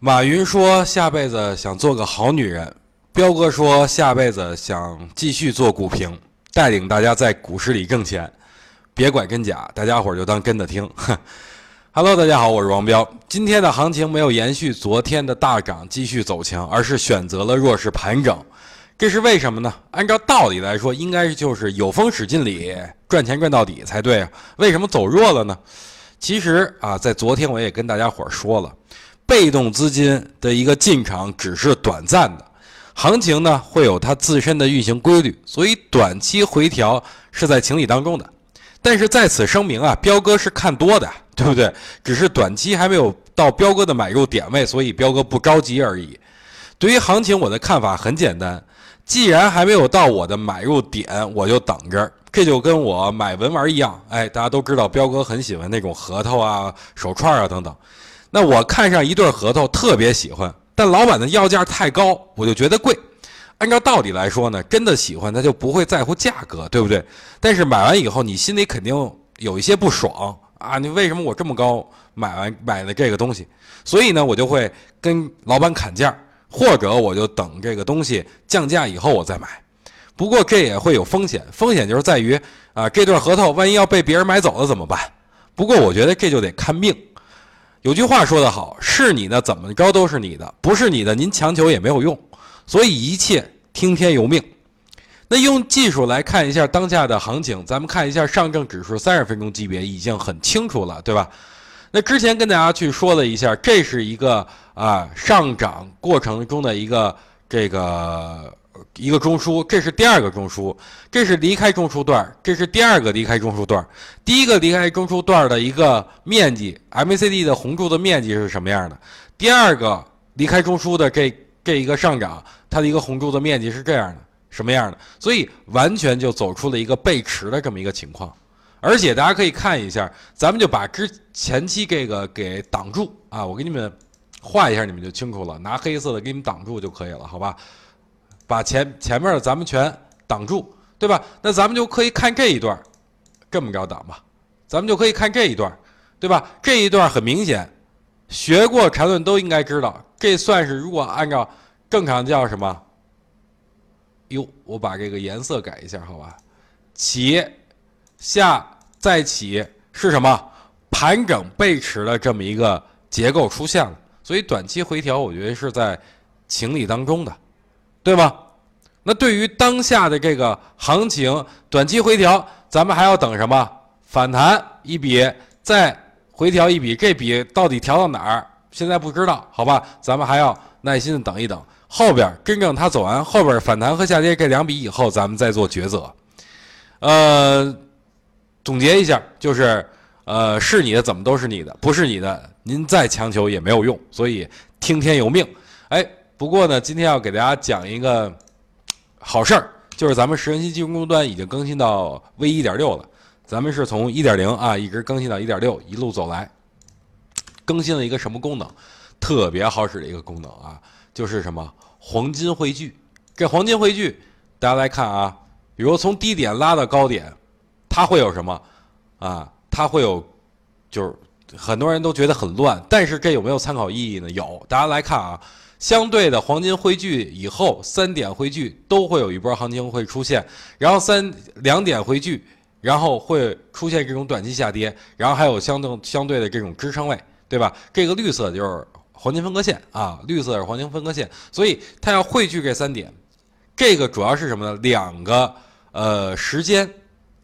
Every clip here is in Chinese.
马云说下辈子想做个好女人，彪哥说下辈子想继续做股评，带领大家在股市里挣钱。别管真假，大家伙儿就当真的听。Hello，大家好，我是王彪。今天的行情没有延续昨天的大涨，继续走强，而是选择了弱势盘整。这是为什么呢？按照道理来说，应该就是有风使劲里，赚钱赚到底才对啊。为什么走弱了呢？其实啊，在昨天我也跟大家伙儿说了，被动资金的一个进场只是短暂的，行情呢会有它自身的运行规律，所以短期回调是在情理当中的。但是在此声明啊，彪哥是看多的，对不对？只是短期还没有到彪哥的买入点位，所以彪哥不着急而已。对于行情，我的看法很简单。既然还没有到我的买入点，我就等着。这就跟我买文玩一样，哎，大家都知道，彪哥很喜欢那种核桃啊、手串啊等等。那我看上一对核桃，特别喜欢，但老板的要价太高，我就觉得贵。按照道理来说呢，真的喜欢他就不会在乎价格，对不对？但是买完以后，你心里肯定有一些不爽啊！你为什么我这么高买完买的这个东西？所以呢，我就会跟老板砍价。或者我就等这个东西降价以后我再买，不过这也会有风险，风险就是在于啊，这对核桃万一要被别人买走了怎么办？不过我觉得这就得看命。有句话说得好，是你的怎么着都是你的，不是你的您强求也没有用，所以一切听天由命。那用技术来看一下当下的行情，咱们看一下上证指数三十分钟级别已经很清楚了，对吧？那之前跟大家去说了一下，这是一个啊上涨过程中的一个这个一个中枢，这是第二个中枢，这是离开中枢段，这是第二个离开中枢段。第一个离开中枢段的一个面积，MACD 的红柱的面积是什么样的？第二个离开中枢的这这一个上涨，它的一个红柱的面积是这样的，什么样的？所以完全就走出了一个背驰的这么一个情况。而且大家可以看一下，咱们就把之前期这个给挡住啊！我给你们画一下，你们就清楚了。拿黑色的给你们挡住就可以了，好吧？把前前面的咱们全挡住，对吧？那咱们就可以看这一段，这么着挡吧。咱们就可以看这一段，对吧？这一段很明显，学过缠论都应该知道，这算是如果按照正常叫什么？哟，我把这个颜色改一下，好吧？起。下再起是什么？盘整背驰的这么一个结构出现了，所以短期回调，我觉得是在情理当中的，对吧？那对于当下的这个行情，短期回调，咱们还要等什么？反弹一笔，再回调一笔，这笔到底调到哪儿？现在不知道，好吧？咱们还要耐心的等一等，后边真正它走完后边反弹和下跌这两笔以后，咱们再做抉择。呃。总结一下，就是，呃，是你的怎么都是你的，不是你的，您再强求也没有用，所以听天由命。哎，不过呢，今天要给大家讲一个好事儿，就是咱们十人心技术终端已经更新到 V 一点六了，咱们是从一点零啊一直更新到一点六，一路走来，更新了一个什么功能？特别好使的一个功能啊，就是什么黄金汇聚。这黄金汇聚，大家来看啊，比如从低点拉到高点。它会有什么？啊，它会有，就是很多人都觉得很乱，但是这有没有参考意义呢？有，大家来看啊，相对的黄金汇聚以后，三点汇聚都会有一波行情会出现，然后三两点汇聚，然后会出现这种短期下跌，然后还有相对相对的这种支撑位，对吧？这个绿色就是黄金分割线啊，绿色是黄金分割线，所以它要汇聚这三点，这个主要是什么呢？两个呃时间。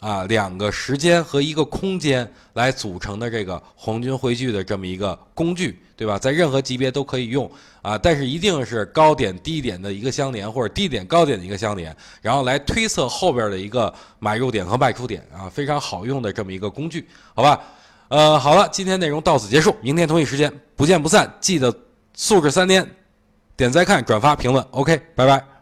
啊，两个时间和一个空间来组成的这个黄金汇聚的这么一个工具，对吧？在任何级别都可以用啊，但是一定是高点低点的一个相连，或者低点高点的一个相连，然后来推测后边的一个买入点和卖出点啊，非常好用的这么一个工具，好吧？呃，好了，今天内容到此结束，明天同一时间不见不散，记得素质三连，点赞、看、转发、评论，OK，拜拜。